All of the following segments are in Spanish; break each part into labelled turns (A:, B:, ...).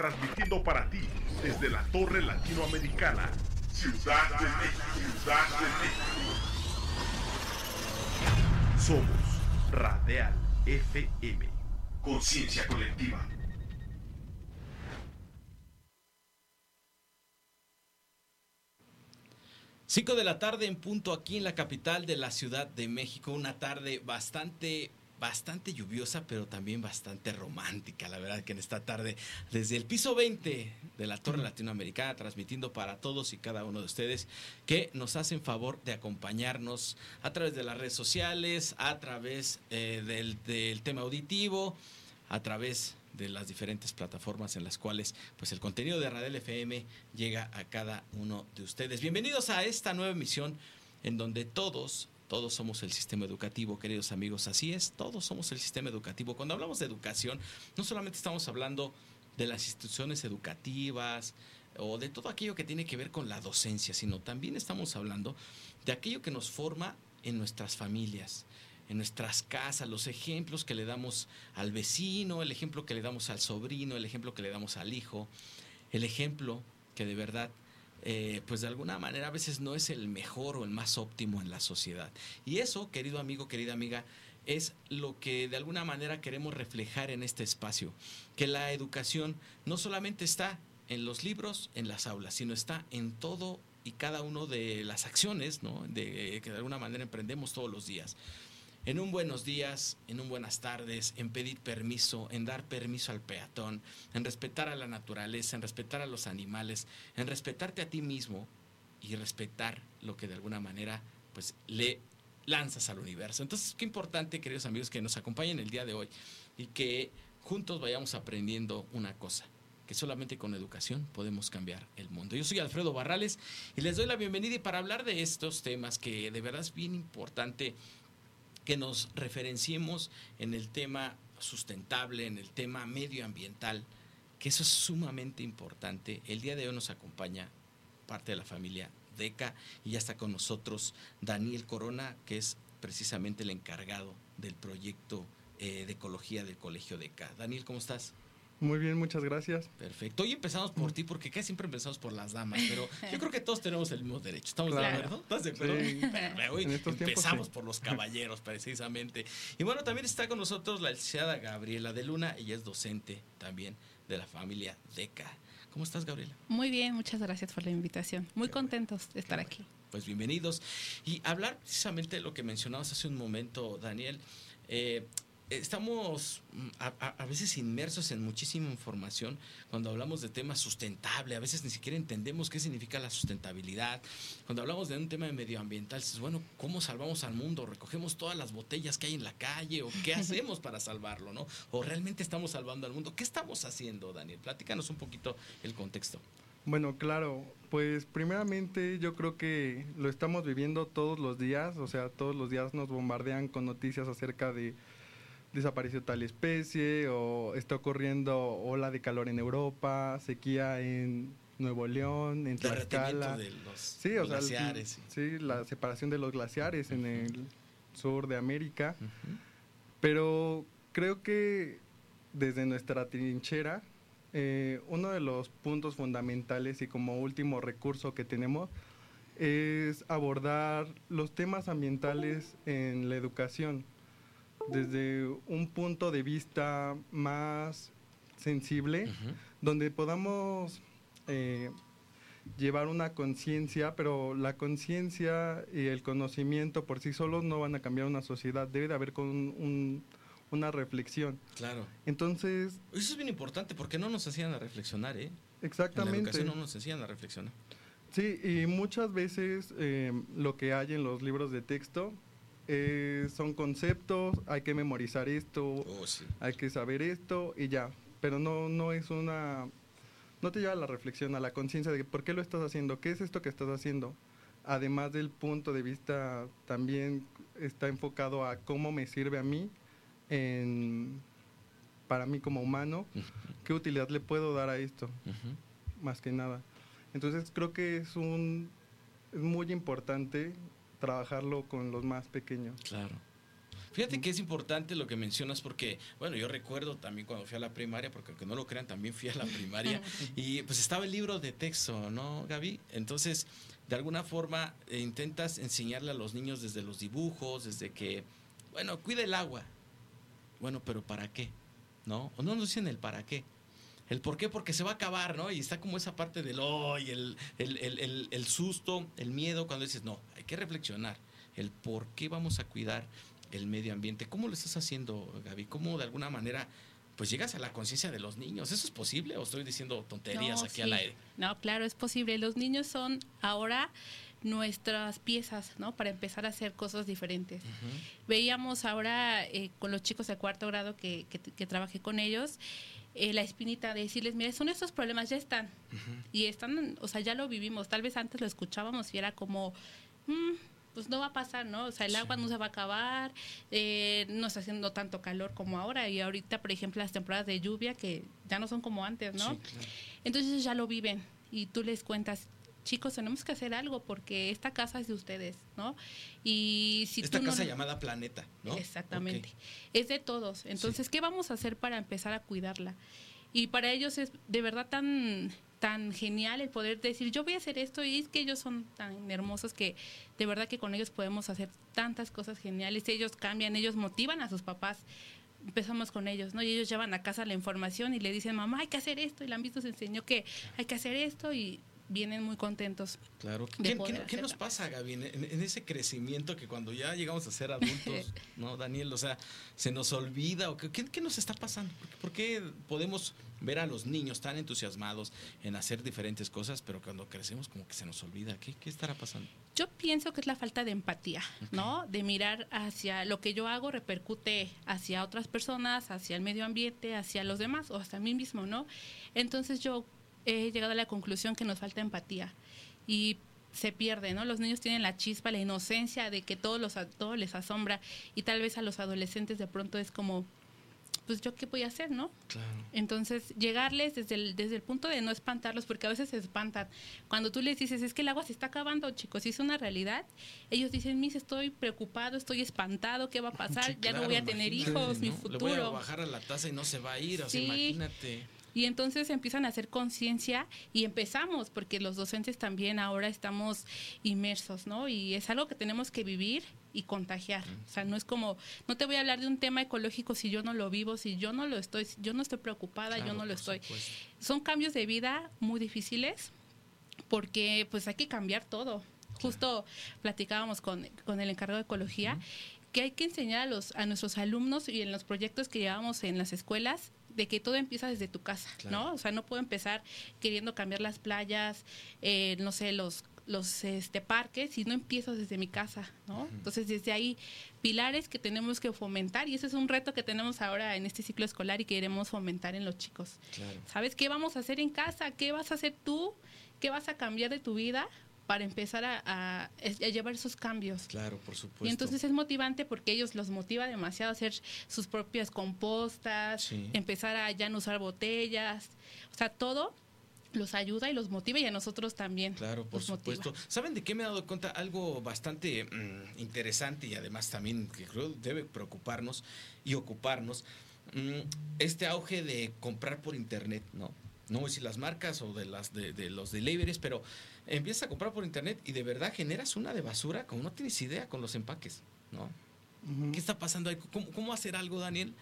A: transmitiendo para ti desde la Torre Latinoamericana, Ciudad de México, Ciudad de. Somos Radial FM, conciencia colectiva.
B: Cinco de la tarde en punto aquí en la capital de la Ciudad de México. Una tarde bastante bastante lluviosa, pero también bastante romántica, la verdad que en esta tarde, desde el piso 20 de la Torre Latinoamericana, transmitiendo para todos y cada uno de ustedes que nos hacen favor de acompañarnos a través de las redes sociales, a través eh, del, del tema auditivo, a través de las diferentes plataformas en las cuales pues el contenido de Radel FM llega a cada uno de ustedes. Bienvenidos a esta nueva emisión en donde todos todos somos el sistema educativo, queridos amigos. Así es, todos somos el sistema educativo. Cuando hablamos de educación, no solamente estamos hablando de las instituciones educativas o de todo aquello que tiene que ver con la docencia, sino también estamos hablando de aquello que nos forma en nuestras familias, en nuestras casas, los ejemplos que le damos al vecino, el ejemplo que le damos al sobrino, el ejemplo que le damos al hijo, el ejemplo que de verdad eh, pues de alguna manera a veces no es el mejor o el más óptimo en la sociedad. Y eso, querido amigo, querida amiga, es lo que de alguna manera queremos reflejar en este espacio, que la educación no solamente está en los libros, en las aulas, sino está en todo y cada uno de las acciones ¿no? de, que de alguna manera emprendemos todos los días en un buenos días, en un buenas tardes, en pedir permiso, en dar permiso al peatón, en respetar a la naturaleza, en respetar a los animales, en respetarte a ti mismo y respetar lo que de alguna manera pues le lanzas al universo. Entonces, qué importante, queridos amigos, que nos acompañen el día de hoy y que juntos vayamos aprendiendo una cosa, que solamente con educación podemos cambiar el mundo. Yo soy Alfredo Barrales y les doy la bienvenida y para hablar de estos temas que de verdad es bien importante que nos referenciemos en el tema sustentable, en el tema medioambiental, que eso es sumamente importante. El día de hoy nos acompaña parte de la familia DECA y ya está con nosotros Daniel Corona, que es precisamente el encargado del proyecto eh, de ecología del Colegio DECA. Daniel, ¿cómo estás?
C: Muy bien, muchas gracias.
B: Perfecto. Hoy empezamos por ti porque casi siempre empezamos por las damas, pero yo creo que todos tenemos el mismo derecho. ¿Estamos de acuerdo? ¿Estás de acuerdo? hoy empezamos por los caballeros, precisamente. Y bueno, también está con nosotros la licenciada Gabriela de Luna, ella es docente también de la familia DECA. ¿Cómo estás, Gabriela?
D: Muy bien, muchas gracias por la invitación. Muy contentos de estar aquí.
B: Pues bienvenidos. Y hablar precisamente de lo que mencionabas hace un momento, Daniel. Eh, estamos mm, a, veces inmersos en muchísima información cuando hablamos de temas sustentables, a veces ni siquiera entendemos qué significa la sustentabilidad. Cuando hablamos de un tema de medioambiental, es bueno, ¿cómo salvamos al mundo? ¿Recogemos todas las botellas que hay en la calle? ¿O qué hacemos para salvarlo? ¿no? ¿O realmente estamos salvando al mundo? ¿Qué estamos haciendo, Daniel? Platícanos un poquito el contexto.
C: Bueno, claro, pues primeramente yo creo que lo estamos viviendo todos los días, o sea, todos los días nos bombardean con noticias acerca de desapareció tal especie o está ocurriendo ola de calor en Europa, sequía en Nuevo León, en Tlaxcala.
B: de los glaciares.
C: sí, la separación de los glaciares en el sur de América. Pero creo que desde nuestra trinchera, eh, uno de los puntos fundamentales y como último recurso que tenemos es abordar los temas ambientales en la educación desde un punto de vista más sensible, donde podamos eh, llevar una conciencia, pero la conciencia y el conocimiento por sí solos no van a cambiar una sociedad, debe de haber con una reflexión.
B: Claro.
C: Entonces...
B: Eso es bien importante porque no nos hacían a reflexionar, ¿eh?
C: Exactamente. En
B: la educación no nos hacían a reflexionar.
C: Sí, y muchas veces eh, lo que hay en los libros de texto eh, son conceptos, hay que memorizar esto,
B: oh,
C: hay que saber esto y ya. Pero no, no es una... No te lleva a la reflexión, a la conciencia de por qué lo estás haciendo, qué es esto que estás haciendo. Además del punto de vista también está enfocado a cómo me sirve a mí, en, para mí como humano, qué utilidad le puedo dar a esto, más que nada. Entonces creo que es un es muy importante trabajarlo con los más pequeños.
B: Claro. Fíjate que es importante lo que mencionas porque, bueno, yo recuerdo también cuando fui a la primaria, porque aunque no lo crean, también fui a la primaria y pues estaba el libro de texto, ¿no, Gaby? Entonces, de alguna forma eh, intentas enseñarle a los niños desde los dibujos, desde que, bueno, cuida el agua. Bueno, pero ¿para qué? ¿No? O no nos dicen el para qué. El por qué, porque se va a acabar, ¿no? Y está como esa parte del hoy, el, el, el, el, susto, el miedo, cuando dices, no, hay que reflexionar. El por qué vamos a cuidar el medio ambiente. ¿Cómo lo estás haciendo, Gaby? ¿Cómo de alguna manera pues llegas a la conciencia de los niños? ¿Eso es posible o estoy diciendo tonterías aquí al aire?
D: No, claro, es posible. Los niños son ahora nuestras piezas, ¿no? Para empezar a hacer cosas diferentes. Veíamos ahora eh, con los chicos de cuarto grado que, que trabajé con ellos, eh, la espinita de decirles, mire, son estos problemas, ya están. Y están, o sea, ya lo vivimos. Tal vez antes lo escuchábamos y era como, mm, pues no va a pasar, ¿no? O sea, el agua no se va a acabar, eh, no está haciendo tanto calor como ahora. Y ahorita, por ejemplo, las temporadas de lluvia que ya no son como antes, ¿no? Entonces ya lo viven y tú les cuentas, chicos, tenemos que hacer algo porque esta casa es de ustedes, ¿no?
B: Y si esta casa llamada planeta, ¿no?
D: Exactamente. Es de todos. Entonces, ¿qué vamos a hacer para empezar a cuidarla? Y para ellos es de verdad tan tan genial el poder decir yo voy a hacer esto y es que ellos son tan hermosos que de verdad que con ellos podemos hacer tantas cosas geniales ellos cambian ellos motivan a sus papás empezamos con ellos, ¿no? Y ellos llevan a casa la información y le dicen, mamá, hay que hacer esto. Y la han visto, se enseñó que hay que hacer esto y vienen muy contentos.
B: Claro. ¿Qué, nos pasa, Gaby, en, ese crecimiento que cuando ya llegamos a ser adultos, ¿no, Daniel? O sea, se nos olvida. O qué, qué, nos está pasando? ¿Por qué, podemos ver a los niños tan entusiasmados en hacer diferentes cosas, pero cuando crecemos como que se nos olvida? ¿Qué, qué estará pasando?
D: Yo pienso que es la falta de empatía, ¿no? De mirar hacia lo que yo hago repercute hacia otras personas, hacia el medio ambiente, hacia los demás o hasta a mí mismo, ¿no? Entonces yo he llegado a la conclusión que nos falta empatía y se pierde, ¿no? Los niños tienen la chispa, la inocencia de que todo, los, todo les asombra y tal vez a los adolescentes de pronto es como, pues yo qué voy a hacer, ¿no? Claro. Entonces, llegarles desde el, desde el punto de no espantarlos, porque a veces se espantan. Cuando tú les dices, es que el agua se está acabando, chicos, y es una realidad, ellos dicen, mis, estoy preocupado, estoy espantado, ¿qué va a pasar? ya no voy a tener hijos, mi futuro. Le voy
B: a bajar a la taza y no se va a ir, o sea, imagínate.
D: Y entonces empiezan a hacer conciencia y empezamos, porque los docentes también ahora estamos inmersos, ¿no? Y es algo que tenemos que vivir y contagiar. O sea, no es como, no te voy a hablar de un tema ecológico si yo no lo vivo, si yo no lo estoy, yo no estoy preocupada, yo no lo estoy. Son cambios de vida muy difíciles porque pues hay que cambiar todo. Justo platicábamos con, con el encargado de ecología que hay que enseñar a, los, a nuestros alumnos y en los proyectos que llevamos en las escuelas de que todo empieza desde tu casa, ¿no? O sea, no puedo empezar queriendo cambiar las playas, eh, no sé, los los este, parques si no empiezo desde mi casa, ¿no? Entonces, desde ahí, pilares que tenemos que fomentar y ese es un reto que tenemos ahora en este ciclo escolar y que queremos fomentar en los chicos. ¿Sabes qué vamos a hacer en casa? ¿Qué vas a hacer tú? ¿Qué vas a cambiar de tu vida para empezar a, llevar esos cambios.
B: Claro, por supuesto.
D: Y entonces es motivante porque ellos los motiva demasiado a hacer sus propias compostas, empezar a ya no usar botellas, o sea, todo los ayuda y los motiva y a nosotros también.
B: Claro, por supuesto. ¿Saben de qué me he dado cuenta? Algo bastante mm, interesante y además también que creo debe preocuparnos y ocuparnos. Mm, este auge de comprar por internet, ¿no? No voy a decir las marcas o de las de, de los deliveries, pero empiezas a comprar por internet y de verdad generas una de basura como no tienes idea con los empaques, ¿no? ¿Qué está pasando ahí? ¿Cómo, hacer algo, Daniel?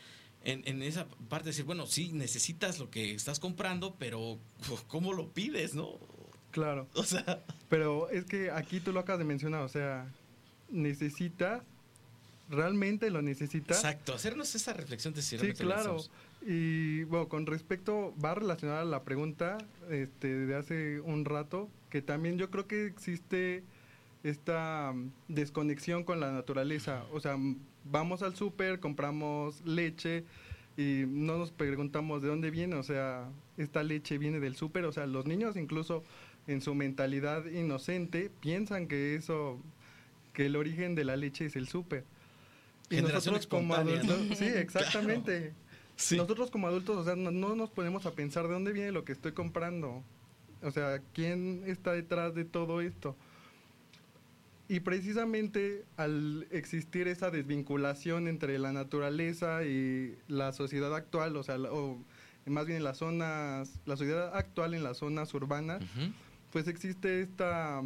B: En, esa parte de decir, bueno, sí, necesitas lo que estás comprando, pero ¿cómo lo pides, no?
C: Claro. O sea. Pero es que aquí tú lo acabas de mencionar, o sea, necesitas, realmente lo necesitas.
B: Exacto, hacernos esa reflexión de si
C: Sí, claro. Y bueno, con respecto, va relacionada a la pregunta este, de hace un rato, que también yo creo que existe esta mm, desconexión con la naturaleza. O sea, vamos al súper, compramos leche y no nos preguntamos de dónde viene. O sea, esta leche viene del súper. O sea, los niños incluso en su mentalidad inocente piensan que eso, que el origen de la leche es el súper.
B: Y nosotros como adultos,
C: sí, exactamente. Nosotros como adultos, o sea, no, no, nos ponemos a pensar de dónde viene lo que estoy comprando. O sea, ¿quién está detrás de todo esto? y precisamente al existir esa desvinculación entre la naturaleza y la sociedad actual, o sea, o más bien en las zonas, la sociedad actual en las zonas urbanas, pues existe esta,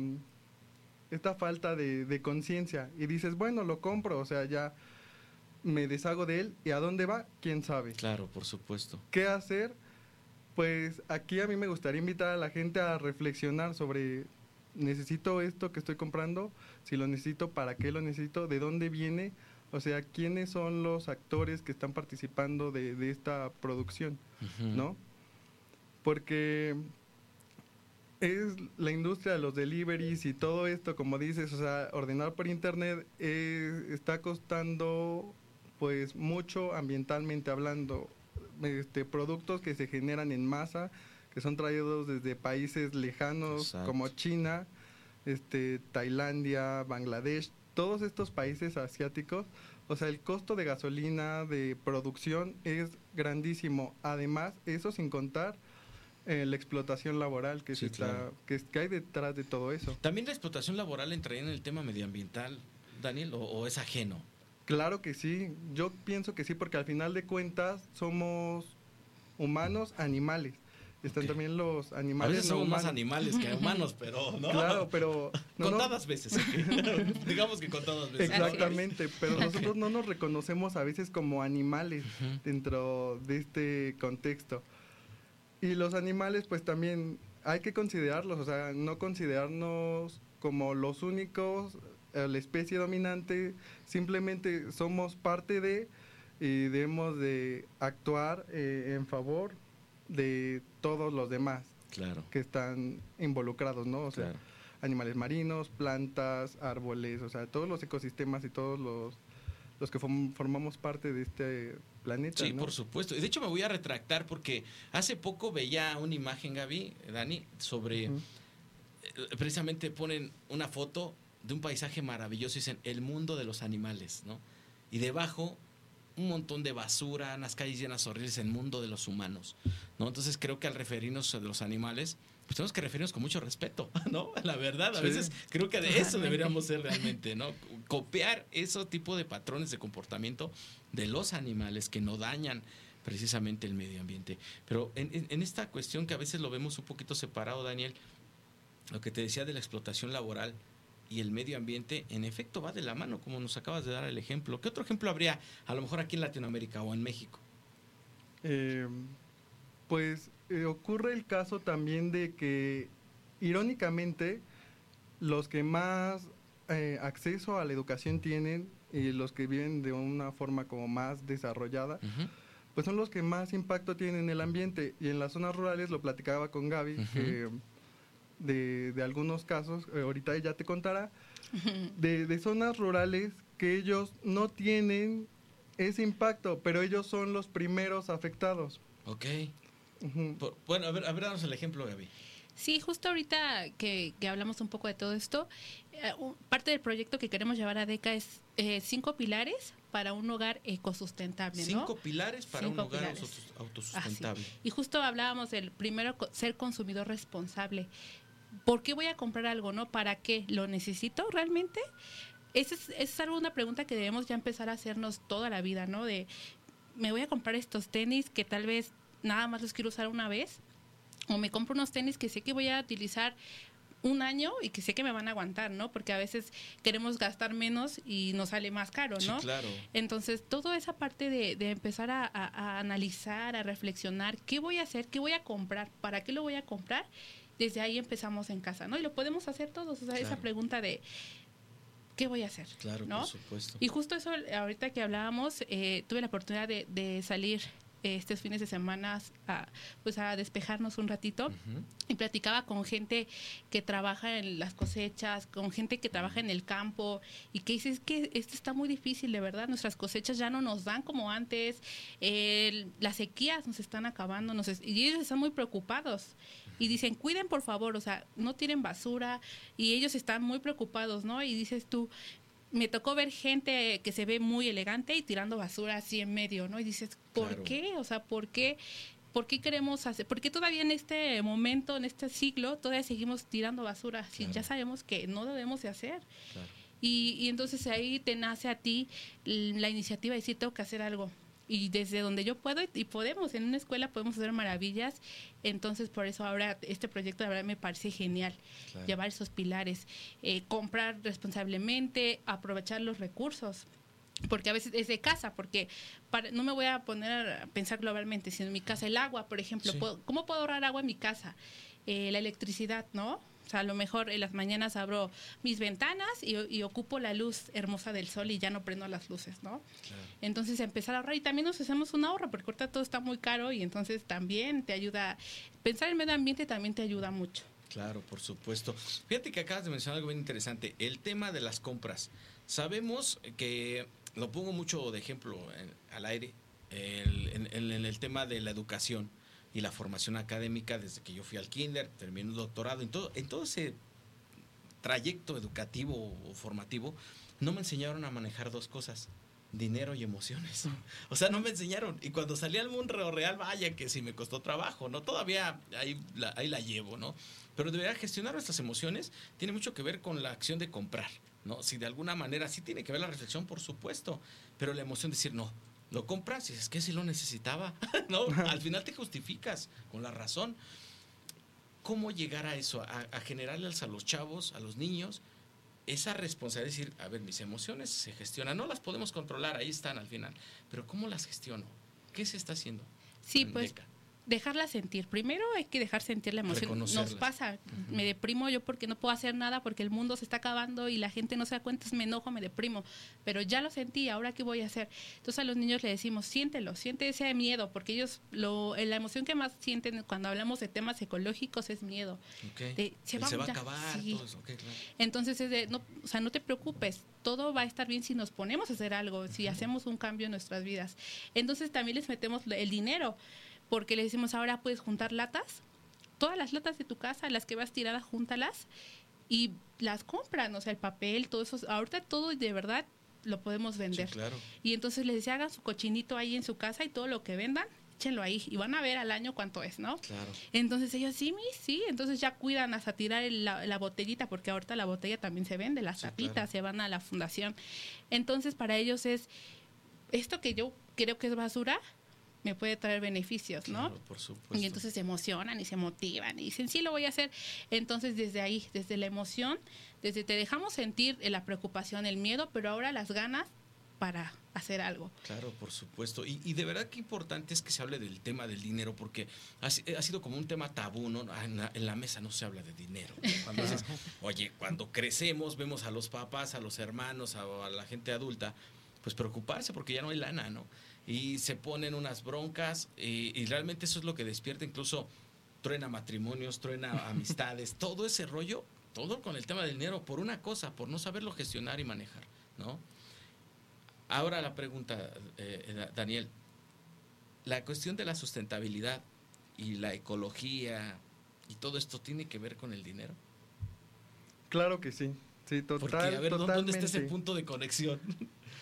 C: esta falta de, de conciencia. Y dices, bueno, lo compro, o sea, ya me deshago de él. ¿Y a dónde va? ¿Quién sabe?
B: Claro, por supuesto.
C: ¿Qué hacer? Pues aquí a mí me gustaría invitar a la gente a reflexionar sobre necesito esto que estoy comprando, si lo necesito, para qué lo necesito, de dónde viene, o sea, quiénes son los actores que están participando de, esta producción, ¿no? Porque es la industria de los deliveries y todo esto, como dices, o sea, ordenar por internet está costando pues mucho ambientalmente hablando, este, productos que se generan en masa, que son traídos desde países lejanos como China, este, Tailandia, Bangladesh, todos estos países asiáticos, o sea, el costo de gasolina, de producción es grandísimo. Además, eso sin contar eh, la explotación laboral que, está, que, hay detrás de todo eso.
B: ¿También la explotación laboral entraría en el tema medioambiental, Daniel, o es ajeno?
C: Claro que sí, yo pienso que sí, porque al final de cuentas somos humanos, animales están también los animales.
B: A veces somos más animales que humanos, pero no.
C: Claro, pero.
B: contadas veces. Digamos que contadas veces.
C: Exactamente, pero nosotros no nos reconocemos a veces como animales dentro de este contexto. Y los animales, pues también hay que considerarlos, o sea, no considerarnos como los únicos, la especie dominante, simplemente somos parte de y debemos de actuar eh, en favor de todos los demás
B: claro.
C: que están involucrados, ¿no? O sea, animales marinos, plantas, árboles, o sea, todos los ecosistemas y todos los, los que formamos parte de este planeta.
B: Sí, por supuesto. Y de hecho me voy a retractar porque hace poco veía una imagen, Gaby, Dani, sobre... Eh, precisamente ponen una foto de un paisaje maravilloso y dicen el mundo de los animales, ¿no? Y debajo un montón de basura, unas calles llenas horribles, el mundo de los humanos, ¿no? Entonces creo que al referirnos a los animales, pues tenemos que referirnos con mucho respeto, ¿no? La verdad, a veces creo que de eso deberíamos ser realmente, ¿no? Copiar ese tipo de patrones de comportamiento de los animales que no dañan precisamente el medio ambiente. Pero en, en esta cuestión que a veces lo vemos un poquito separado, Daniel, lo que te decía de la explotación laboral, y el medio ambiente, en efecto, va de la mano, como nos acabas de dar el ejemplo. ¿Qué otro ejemplo habría, a lo mejor aquí en Latinoamérica o en México?
C: Eh, pues eh, ocurre el caso también de que, irónicamente, los que más eh, acceso a la educación tienen y los que viven de una forma como más desarrollada, pues son los que más impacto tienen en el ambiente. Y en las zonas rurales, lo platicaba con Gaby, que de, de algunos casos, eh, ahorita ella te contará, de, de zonas rurales que ellos no tienen ese impacto, pero ellos son los primeros afectados.
B: Ok. bueno, a ver, a ver, danos el ejemplo, Gaby.
D: Sí, justo ahorita que, que, hablamos un poco de todo esto, eh, parte del proyecto que queremos llevar a DECA es eh, cinco pilares para un hogar ecosustentable.
B: Cinco pilares para un hogar autosustentable.
D: Y justo hablábamos del primero, ser consumidor responsable. ¿Por qué voy a comprar algo, no? ¿Para qué? ¿Lo necesito realmente? Esa es, es algo, una pregunta que debemos ya empezar a hacernos toda la vida, ¿no? De, me voy a comprar estos tenis que tal vez nada más los quiero usar una vez, o me compro unos tenis que sé que voy a utilizar un año y que sé que me van a aguantar, ¿no? Porque a veces queremos gastar menos y nos sale más caro, ¿no?
B: Sí, claro.
D: Entonces, toda esa parte de, de empezar a, a, analizar, a reflexionar, ¿qué voy a hacer? ¿Qué voy a comprar? ¿Para qué lo voy a comprar? Desde ahí empezamos en casa, ¿no? Y lo podemos hacer todos, o sea, esa pregunta de ¿qué voy a hacer?
B: Claro,
D: ¿no?
B: por supuesto.
D: Y justo eso, ahorita que hablábamos, eh, tuve la oportunidad de, de salir estos fines de semana a, pues a despejarnos un ratito y platicaba con gente que trabaja en las cosechas, con gente que trabaja en el campo y que dice que esto está muy difícil, de verdad, nuestras cosechas ya no nos dan como antes, las sequías nos están acabando nos y ellos están muy preocupados y dicen, cuiden por favor, o sea, no tiren basura y ellos están muy preocupados, ¿no? Y dices tú, me tocó ver gente que se ve muy elegante y tirando basura así en medio, ¿no? Y dices, ¿por qué? O sea, ¿por qué ¿por qué queremos hacer? ¿Por qué todavía en este momento, en este siglo, todavía seguimos tirando basura? Si ya sabemos que no debemos de hacer. Y, y, entonces ahí te nace a ti la iniciativa de decir, tengo que hacer algo. Y desde donde yo puedo y podemos, en una escuela podemos hacer maravillas. Entonces, por eso ahora este proyecto, verdad, me parece genial. Llevar esos pilares, eh, comprar responsablemente, aprovechar los recursos porque a veces es de casa, porque para, no me voy a poner a pensar globalmente, sino en mi casa el agua, por ejemplo, ¿cómo puedo ahorrar agua en mi casa? Eh, la electricidad, ¿no? Sea, a lo mejor en las mañanas abro mis ventanas y, ocupo la luz hermosa del sol y ya no prendo las luces, ¿no? Entonces empezar a ahorrar y también nos hacemos un ahorro porque ahorita todo está muy caro y entonces también te ayuda, pensar en el medio ambiente también te ayuda mucho.
B: Claro, por supuesto. Fíjate que acabas de mencionar algo bien interesante, el tema de las compras. Sabemos que lo pongo mucho de ejemplo al aire, en, el tema de la educación y la formación académica desde que yo fui al kinder, terminé el doctorado, en todo, en todo ese trayecto educativo o formativo, no me enseñaron a manejar dos cosas, dinero y emociones. O sea, no me enseñaron. Y cuando salí al mundo real, vaya que sí me costó trabajo, ¿no? Todavía ahí la, ahí la llevo, ¿no? Pero debería gestionar nuestras emociones tiene mucho que ver con la acción de comprar. ¿no? Si de alguna manera sí tiene que ver la reflexión, por supuesto, pero la emoción de decir, no, lo compras y es que si lo necesitaba, ¿no? Al final te justificas con la razón. ¿Cómo llegar a eso? A, generarles a los chavos, a los niños, esa responsabilidad de decir, a ver, mis emociones se gestionan, no las podemos controlar, ahí están al final, pero ¿cómo las gestiono? ¿Qué se está haciendo?
D: Sí, pues dejarla sentir. Primero hay que dejar sentir la emoción. Nos pasa, me deprimo yo porque no puedo hacer nada porque el mundo se está acabando y la gente no se da cuenta, me enojo, me deprimo. Pero ya lo sentí, ahora qué voy a hacer. Entonces a los niños le decimos, siéntelo, siente ese miedo, porque ellos, lo, la emoción que más sienten cuando hablamos de temas ecológicos es miedo.
B: se, va, a acabar.
D: Entonces es de, no, o sea, no te preocupes, todo va a estar bien si nos ponemos a hacer algo, si hacemos un cambio en nuestras vidas. Entonces también les metemos el dinero porque le decimos ahora puedes juntar latas, todas las latas de tu casa, las que vas tiradas, júntalas y las compran, o sea, el papel, todo eso, ahorita todo de verdad lo podemos vender.
B: claro.
D: Y entonces les decía, hagan su cochinito ahí en su casa y todo lo que vendan, échenlo ahí y van a ver al año cuánto es, ¿no?
B: Claro.
D: Entonces ellos, sí, sí, entonces ya cuidan hasta tirar la, botellita, porque ahorita la botella también se vende, las tapitas se van a la fundación. Entonces para ellos es, esto que yo creo que es basura, me puede traer beneficios, ¿no?
B: por supuesto.
D: Y entonces se emocionan y se motivan y dicen, sí, lo voy a hacer. Entonces, desde ahí, desde la emoción, desde te dejamos sentir la preocupación, el miedo, pero ahora las ganas para hacer algo.
B: Claro, por supuesto. Y, de verdad que importante es que se hable del tema del dinero, porque ha, sido como un tema tabú, ¿no? En la, mesa no se habla de dinero. Cuando dices, oye, cuando crecemos, vemos a los papás, a los hermanos, a, a la gente adulta, pues preocuparse porque ya no hay lana, ¿no? Y se ponen unas broncas y, realmente eso es lo que despierta incluso truena matrimonios, truena amistades, todo ese rollo, todo con el tema del dinero por una cosa, por no saberlo gestionar y manejar, ¿no? Ahora la pregunta, eh, Daniel, la cuestión de la sustentabilidad y la ecología y todo esto tiene que ver con el dinero.
C: Claro que sí, sí, total,
B: Porque, a ver, ¿dónde está ese punto de conexión?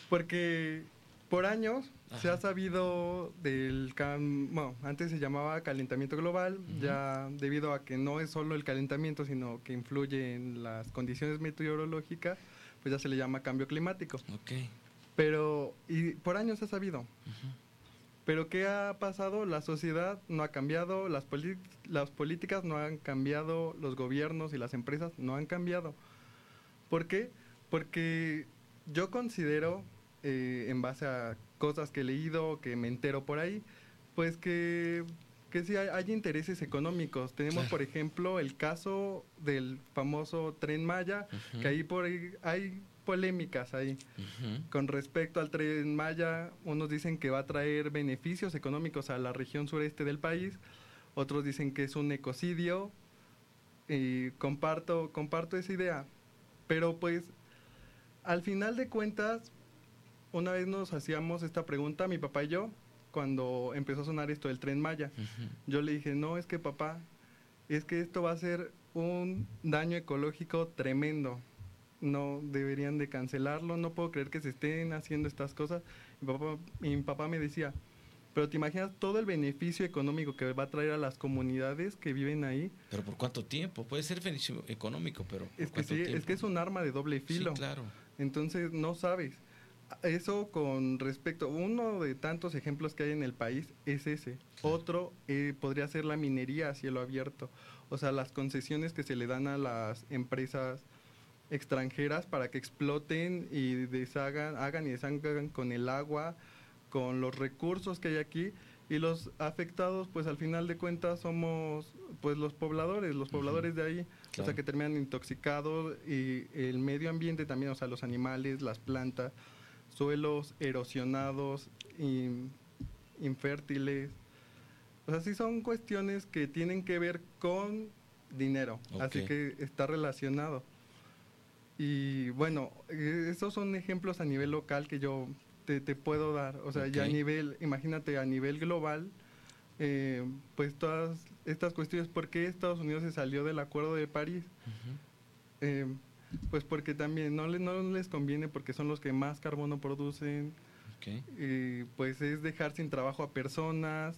C: Porque por años se ha sabido del... Bueno, antes se llamaba calentamiento global, ya debido a que no es solo el calentamiento, sino que influye en las condiciones meteorológicas, pues ya se le llama cambio climático.
B: Ok.
C: Pero, y por años se ha sabido. Pero ¿qué ha pasado? La sociedad no ha cambiado, las, las políticas no han cambiado, los gobiernos y las empresas no han cambiado. ¿Por qué? Porque yo considero eh, en base a cosas que he leído, que me entero por ahí, pues que, que sí hay, intereses económicos. Tenemos, por ejemplo, el caso del famoso tren Maya, que ahí por ahí hay polémicas ahí. Con respecto al tren Maya, unos dicen que va a traer beneficios económicos a la región sureste del país, otros dicen que es un ecocidio, y comparto, comparto esa idea. Pero pues, al final de cuentas, una vez nos hacíamos esta pregunta, mi papá y yo, cuando empezó a sonar esto del tren Maya. Yo le dije, no, es que papá, es que esto va a ser un daño ecológico tremendo. No deberían de cancelarlo, no puedo creer que se estén haciendo estas cosas. Mi papá, mi papá me decía, pero te imaginas todo el beneficio económico que va a traer a las comunidades que viven ahí.
B: Pero por cuánto tiempo? Puede ser beneficio económico, pero ¿por
C: Es que
B: cuánto
C: sí,
B: tiempo?
C: es que es un arma de doble filo.
B: Sí, claro.
C: Entonces no sabes. Eso con respecto, uno de tantos ejemplos que hay en el país es ese. Otro eh, podría ser la minería a cielo abierto. O sea, las concesiones que se le dan a las empresas extranjeras para que exploten y deshagan, hagan y deshagan con el agua, con los recursos que hay aquí. Y los afectados, pues al final de cuentas somos pues los pobladores, los pobladores de ahí. O sea, que terminan intoxicados y el medio ambiente también, o sea, los animales, las plantas, suelos erosionados, in- infértiles. O sea, sí son cuestiones que tienen que ver con dinero, así que está relacionado. Y bueno, esos son ejemplos a nivel local que yo te, te puedo dar. O sea, ya a nivel, imagínate, a nivel global, eh, pues todas estas cuestiones, ¿por qué Estados Unidos se salió del Acuerdo de París? Eh, pues porque también no, le- no les conviene porque son los que más carbono producen,
B: Ok.
C: y pues es dejar sin trabajo a personas,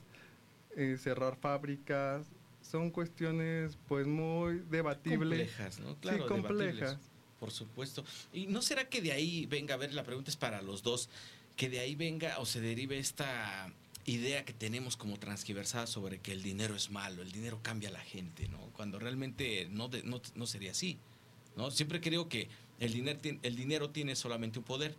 C: eh, cerrar fábricas, son cuestiones pues muy debatibles.
B: Complejas, ¿no? Claro,
C: sí, complejas.
B: debatibles, por supuesto. ¿Y no será que de ahí venga, a ver, la pregunta es para los dos, que de ahí venga o se derive esta idea que tenemos como transgiversada sobre que el dinero es malo, el dinero cambia a la gente, ¿no? Cuando realmente no, de- no, no sería así, ¿no? Siempre creo que el dinero, el dinero tiene solamente un poder,